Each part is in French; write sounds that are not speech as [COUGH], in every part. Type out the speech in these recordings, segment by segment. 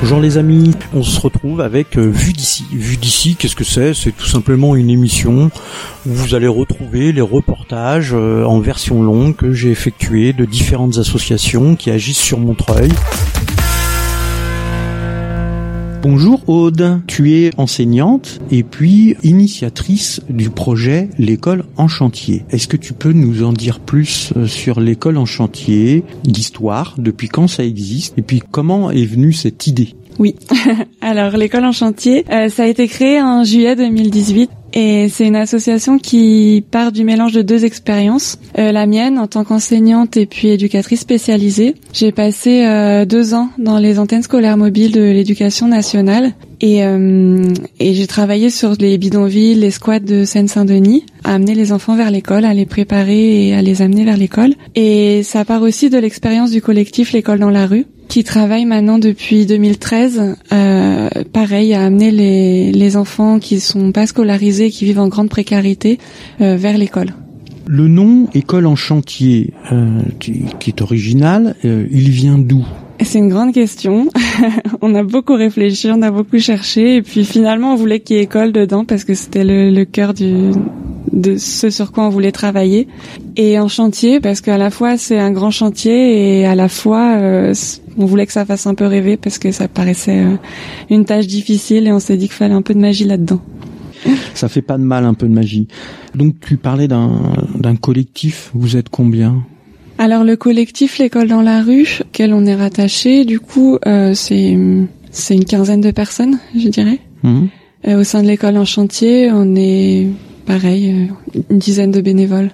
Bonjour les amis, on se retrouve avec euh, Vue d'ici. Vue d'ici, qu'est-ce que c'est? C'est tout simplement une émission où vous allez retrouver les reportages euh, en version longue que j'ai effectués de différentes associations qui agissent sur Montreuil. Bonjour Aude, tu es enseignante et puis initiatrice du projet L'école en chantier. Est-ce que tu peux nous en dire plus euh, sur l'école en chantier, l'histoire, depuis quand ça existe et puis comment est venue cette idée? Oui. [LAUGHS] Alors l'école en chantier, euh, ça a été créé en juillet 2018 et c'est une association qui part du mélange de deux expériences. Euh, la mienne en tant qu'enseignante et puis éducatrice spécialisée. J'ai passé euh, deux ans dans les antennes scolaires mobiles de l'éducation nationale et, euh, et j'ai travaillé sur les bidonvilles, les squats de Seine-Saint-Denis, à amener les enfants vers l'école, à les préparer et à les amener vers l'école. Et ça part aussi de l'expérience du collectif L'école dans la rue qui travaille maintenant depuis 2013, euh, pareil, à amener les, les enfants qui sont pas scolarisés, qui vivent en grande précarité, euh, vers l'école. Le nom École en chantier, euh, qui est original, euh, il vient d'où? C'est une grande question. [LAUGHS] on a beaucoup réfléchi, on a beaucoup cherché, et puis finalement on voulait qu'il y ait école dedans parce que c'était le, le cœur du, de ce sur quoi on voulait travailler. Et en chantier parce qu'à la fois c'est un grand chantier et à la fois euh, on voulait que ça fasse un peu rêver parce que ça paraissait euh, une tâche difficile et on s'est dit qu'il fallait un peu de magie là-dedans. Ça fait pas de mal un peu de magie. Donc tu parlais d'un collectif, vous êtes combien? Alors le collectif L'école dans la rue, auquel on est rattaché, du coup, euh, c'est c'est une quinzaine de personnes, je dirais. Mmh. Euh, au sein de l'école en chantier, on est pareil, une dizaine de bénévoles.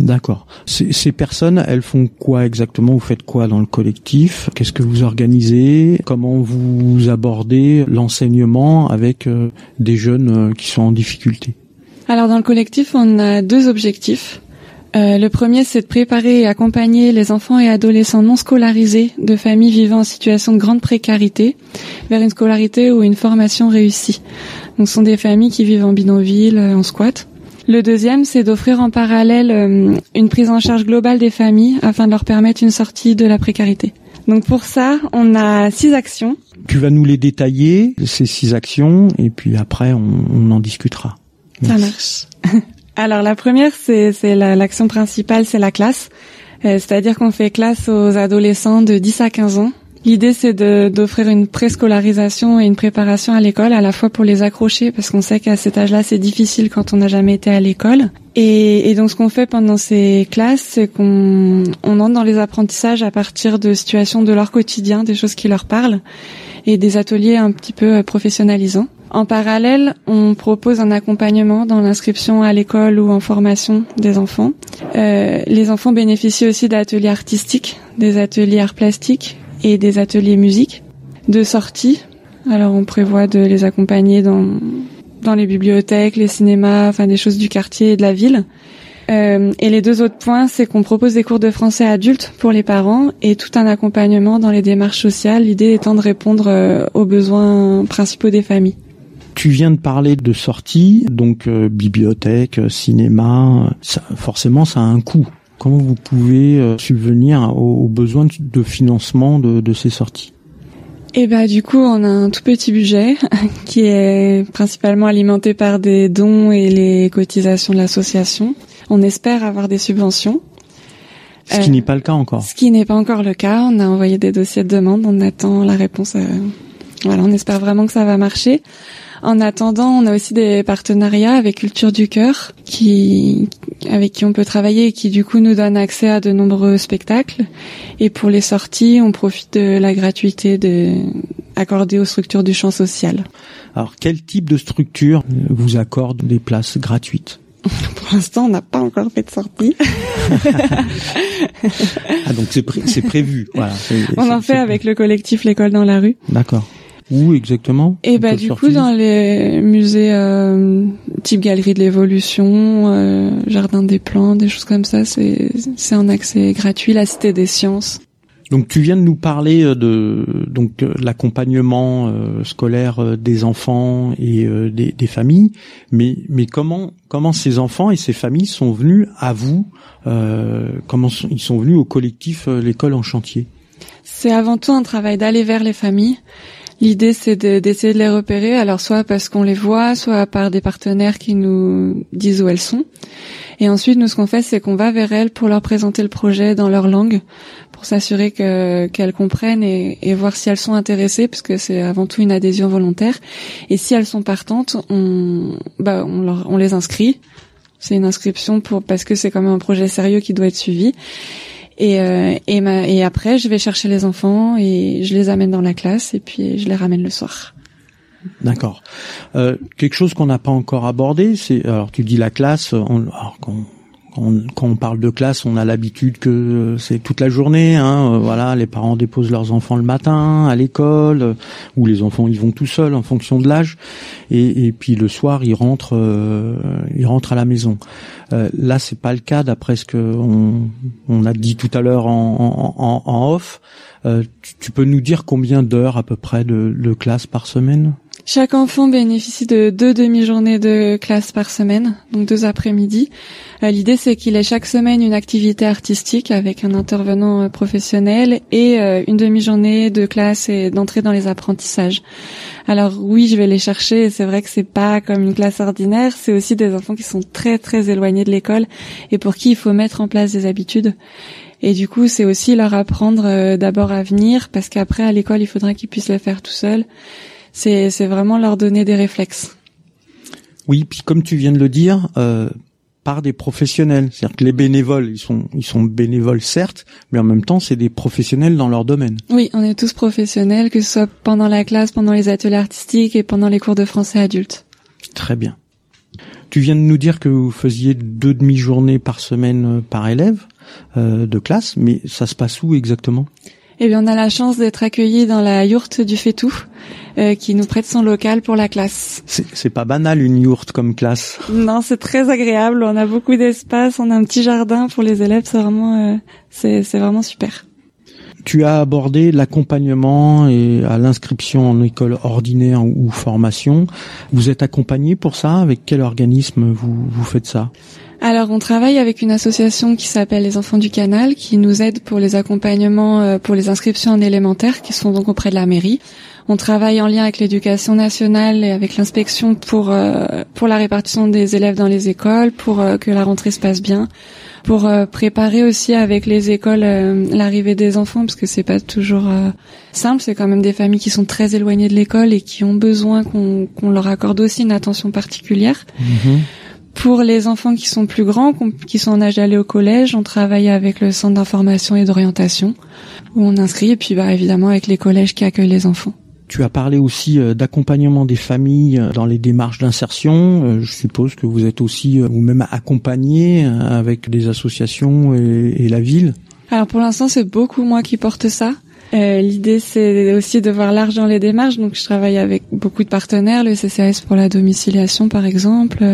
D'accord. Ces, personnes, elles font quoi exactement? Vous faites quoi dans le collectif? Qu'est-ce que vous organisez? Comment vous abordez l'enseignement avec euh, des jeunes euh, qui sont en difficulté? Alors dans le collectif, on a deux objectifs. Euh, le premier, c'est de préparer et accompagner les enfants et adolescents non scolarisés de familles vivant en situation de grande précarité vers une scolarité ou une formation réussie. Donc, ce sont des familles qui vivent en bidonville, en squat. Le deuxième, c'est d'offrir en parallèle euh, une prise en charge globale des familles afin de leur permettre une sortie de la précarité. Donc pour ça, on a six actions. Tu vas nous les détailler, ces six actions, et puis après, on, on en discutera. Merci. Ça marche. [LAUGHS] Alors la première, c'est l'action principale, c'est la classe. Euh, C'est-à-dire qu'on fait classe aux adolescents de 10 à 15 ans. L'idée, c'est d'offrir une préscolarisation et une préparation à l'école, à la fois pour les accrocher, parce qu'on sait qu'à cet âge-là, c'est difficile quand on n'a jamais été à l'école. Et, et, donc, ce qu'on fait pendant ces classes, c'est qu'on on entre dans les apprentissages à partir de situations de leur quotidien, des choses qui leur parlent, et des ateliers un petit peu professionnalisants. En parallèle, on propose un accompagnement dans l'inscription à l'école ou en formation des enfants. Euh, les enfants bénéficient aussi d'ateliers artistiques, des ateliers arts plastiques et des ateliers musique, de sorties. Alors on prévoit de les accompagner dans dans les bibliothèques, les cinémas, enfin des choses du quartier et de la ville. Euh, et les deux autres points, c'est qu'on propose des cours de français adultes pour les parents et tout un accompagnement dans les démarches sociales, l'idée étant de répondre euh, aux besoins principaux des familles. Tu viens de parler de sorties, donc euh, bibliothèque, cinéma, ça, forcément ça a un coût. Comment vous pouvez euh, subvenir aux, aux, besoins de financement de, de ces sorties? Et eh bah du coup on a un tout petit budget [LAUGHS] qui est principalement alimenté par des dons et les cotisations de l'association. On espère avoir des subventions. Ce qui euh, n'est pas le cas encore. Ce qui n'est pas encore le cas. On a envoyé des dossiers de demande. On attend la réponse. Euh, voilà, on espère vraiment que ça va marcher. En attendant, on a aussi des partenariats avec Culture du Cœur, qui, avec qui on peut travailler et qui du coup nous donne accès à de nombreux spectacles. Et pour les sorties, on profite de la gratuité de, accordée aux structures du champ social. Alors, quel type de structure vous accorde des places gratuites? [LAUGHS] Pour l'instant, on n'a pas encore fait de sortie. [LAUGHS] ah donc c'est pré prévu. Voilà. On en fait avec le collectif l'école dans la rue. D'accord. Où exactement Et bah du coup dans les musées euh, type galerie de l'évolution, euh, jardin des plantes, des choses comme ça, c'est c'est un accès gratuit. La Cité des sciences. Donc tu viens de nous parler euh, de donc euh, l'accompagnement euh, scolaire des enfants et des, des, familles, mais mais comment comment ces enfants et ces familles sont venus à vous Comment sont, ils sont venus au collectif l'école en chantier? C'est avant tout un travail d'aller vers les familles L'idée, c'est d'essayer de, les repérer, alors soit parce qu'on les voit, soit par des partenaires qui nous disent où elles sont. Et ensuite, nous, ce qu'on fait, c'est qu'on va vers elles pour leur présenter le projet dans leur langue, pour s'assurer que qu'elles comprennent et, voir si elles sont intéressées, parce que c'est avant tout une adhésion volontaire. Et si elles sont partantes, on, bah, on les inscrit. C'est une inscription pour parce que c'est quand même un projet sérieux qui doit être suivi. Et, euh, et, ma, et après, je vais chercher les enfants et je les amène dans la classe et puis je les ramène le soir. D'accord. Euh, quelque chose qu'on n'a pas encore abordé, c'est alors tu dis la classe. On, alors, quand on parle de classe, on a l'habitude que euh, c'est toute la journée. Hein, euh, voilà, les parents déposent leurs enfants le matin à l'école, euh, ou les enfants ils vont tout seuls en fonction de l'âge, et, et, puis le soir ils rentrent, ils rentrent à la maison. Euh, là, c'est pas le cas d'après ce que on, a dit tout à l'heure en, off. Tu, tu, peux nous dire combien d'heures à peu près de, classe par semaine? Chaque enfant bénéficie de deux demi-journées de classe par semaine, donc deux après-midi. Euh, l'idée, c'est qu'il ait chaque semaine une activité artistique avec un intervenant euh, professionnel et euh, une demi-journée de classe et d'entrée dans les apprentissages. Alors oui, je vais les chercher. C'est vrai que c'est pas comme une classe ordinaire. C'est aussi des enfants qui sont très très éloignés de l'école et pour qui il faut mettre en place des habitudes. Et du coup, c'est aussi leur apprendre d'abord à venir, parce qu'après à l'école, il faudra qu'ils puissent le faire tout seuls c'est c'est vraiment leur donner des réflexes. Oui, puis comme tu viens de le dire, euh, par des professionnels, c'est-à-dire que les bénévoles, ils sont ils sont bénévoles certes, mais en même temps, c'est des professionnels dans leur domaine. Oui, on est tous professionnels, que ce soit pendant la classe, pendant les ateliers artistiques et pendant les cours de français adultes. Très bien. Tu viens de nous dire que vous faisiez deux demi-journées par semaine euh, par élève euh, de classe, mais ça se passe où exactement? Eh bien, on a la chance d'être accueillis dans la yourte du Fétou, euh, qui nous prête son local pour la classe. C'est pas banal une yourte comme classe. Non, c'est très agréable. On a beaucoup d'espace, on a un petit jardin pour les élèves. C'est vraiment, euh, c'est vraiment super. Tu as abordé l'accompagnement et à l'inscription en école ordinaire ou formation. Vous êtes accompagné pour ça? Avec quel organisme vous, vous faites ça? Alors, on travaille avec une association qui s'appelle les Enfants du Canal, qui nous aide pour les accompagnements, euh, pour les inscriptions en élémentaire, qui sont donc auprès de la mairie. On travaille en lien avec l'éducation nationale et avec l'inspection pour euh, pour la répartition des élèves dans les écoles, pour euh, que la rentrée se passe bien, pour préparer aussi avec les écoles l'arrivée des enfants, parce que c'est pas toujours simple. C'est quand même des familles qui sont très éloignées de l'école et qui ont besoin qu'on leur accorde aussi une attention particulière. Mm-hmm. Pour les enfants qui sont plus grands, qui sont en âge d'aller au collège, on travaille avec le centre d'information et d'orientation, où on inscrit, et puis bah, évidemment avec les collèges qui accueillent les enfants. Tu as parlé aussi euh, d'accompagnement des familles euh, dans les démarches d'insertion. Euh, je suppose que vous êtes aussi vous-même accompagné avec des associations et, la ville. Alors pour l'instant, c'est beaucoup moi qui porte ça. L'idée, c'est aussi de voir large dans les démarches. Donc, je travaille avec beaucoup de partenaires, le CCAS pour la domiciliation, par exemple,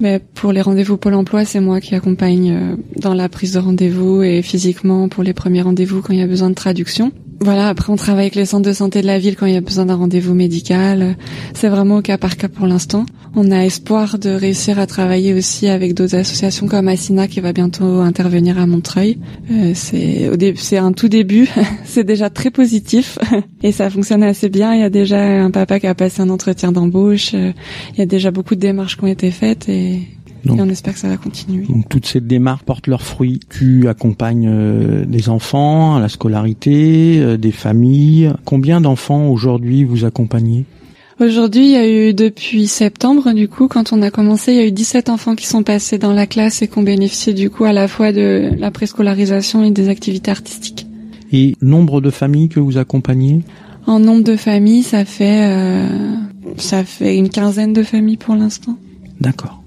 mais pour les rendez-vous Pôle Emploi, c'est moi qui accompagne dans la prise de rendez-vous et physiquement pour les premiers rendez-vous quand il y a besoin de traduction. Voilà, après on travaille avec les centres de santé de la ville quand il y a besoin d'un rendez-vous médical. C'est vraiment au cas par cas pour l'instant. On a espoir de réussir à travailler aussi avec d'autres associations comme Assina qui va bientôt intervenir à Montreuil. Euh, c'est c'est un tout début, [LAUGHS] c'est déjà très positif [LAUGHS] et ça fonctionne assez bien. Il y a déjà un papa qui a passé un entretien d'embauche. Euh, il y a déjà beaucoup de démarches qui ont été faites et donc, et on espère que ça va continuer. Donc toutes ces démarches portent leurs fruits. Tu accompagnes euh, des enfants à la scolarité, euh, des familles. Combien d'enfants aujourd'hui vous accompagnez? Aujourd'hui, il y a eu depuis septembre, du coup, quand on a commencé, il y a eu 17 enfants qui sont passés dans la classe et qui ont bénéficié du coup à la fois de la préscolarisation et des activités artistiques. Et nombre de familles que vous accompagnez? En nombre de familles, ça fait euh, ça fait une quinzaine de familles pour l'instant. D'accord.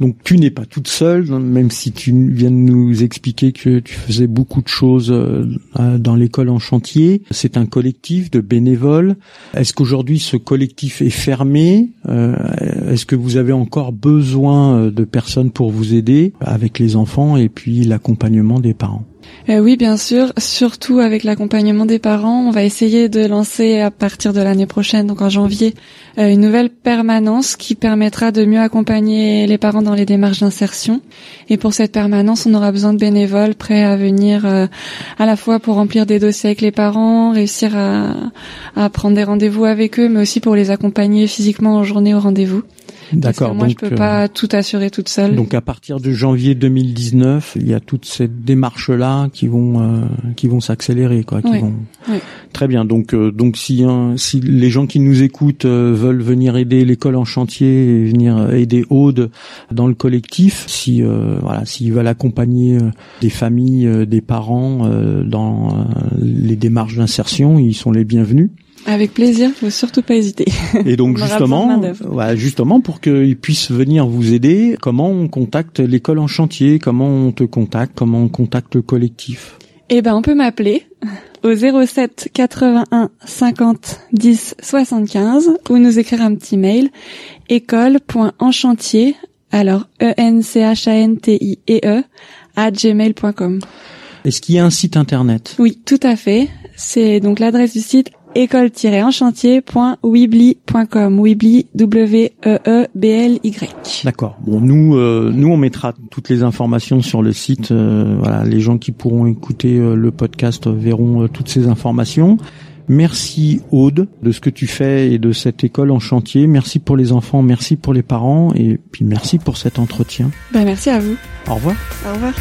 Donc tu n'es pas toute seule, même si tu viens de nous expliquer que tu faisais beaucoup de choses euh, dans l'école en chantier. C'est un collectif de bénévoles. Est-ce qu'aujourd'hui ce collectif est fermé? Euh, Est-ce que vous avez encore besoin euh, de personnes pour vous aider avec les enfants et puis l'accompagnement des parents? Euh, Oui, bien sûr. Surtout avec l'accompagnement des parents, on va essayer de lancer à partir de l'année prochaine, donc en janvier, euh, une nouvelle permanence qui permettra de mieux accompagner les parents dans les démarches d'insertion. Et pour cette permanence, on aura besoin de bénévoles prêts à venir euh, à la fois pour remplir des dossiers avec les parents, réussir à, à prendre des rendez-vous avec eux, mais aussi pour les accompagner physiquement en journée au rendez-vous. D'accord. Moi, donc, je peux pas euh, tout assurer toute seule. Donc, à partir de janvier 2019, il y a toute cette démarche-là qui vont euh, qui vont s'accélérer, quoi. Qui vont... Très bien. Donc, euh, donc si si les gens qui nous écoutent veulent venir aider l'école en chantier et venir aider Aude dans le collectif, si voilà, s'ils veulent accompagner des familles, des parents dans les démarches d'insertion, ils sont les bienvenus. Avec plaisir, faut surtout pas hésiter. Et donc [LAUGHS] justement, voilà, justement pour qu'ils puissent venir vous aider, comment on contacte l'école en chantier, comment on te contacte, comment on contacte le collectif? Eh ben, on peut m'appeler au 07 81 50 10 75 ou nous écrire un petit mail école.enchantier alors e n c h a n t i e e à gmail.com. Est-ce qu'il y a un site internet? Oui, tout à fait. C'est donc l'adresse du site école-enchantier.weebly.com. Weebly, W-E-E-B-L-Y. D'accord. Bon, nous, euh, nous, on mettra toutes les informations sur le site. Euh, voilà, les gens qui pourront écouter euh, le podcast verront toutes ces informations. Merci Aude de ce que tu fais et de cette école en chantier. Merci pour les enfants, merci pour les parents et puis merci pour cet entretien. Ben, merci à vous. Au revoir. Au revoir.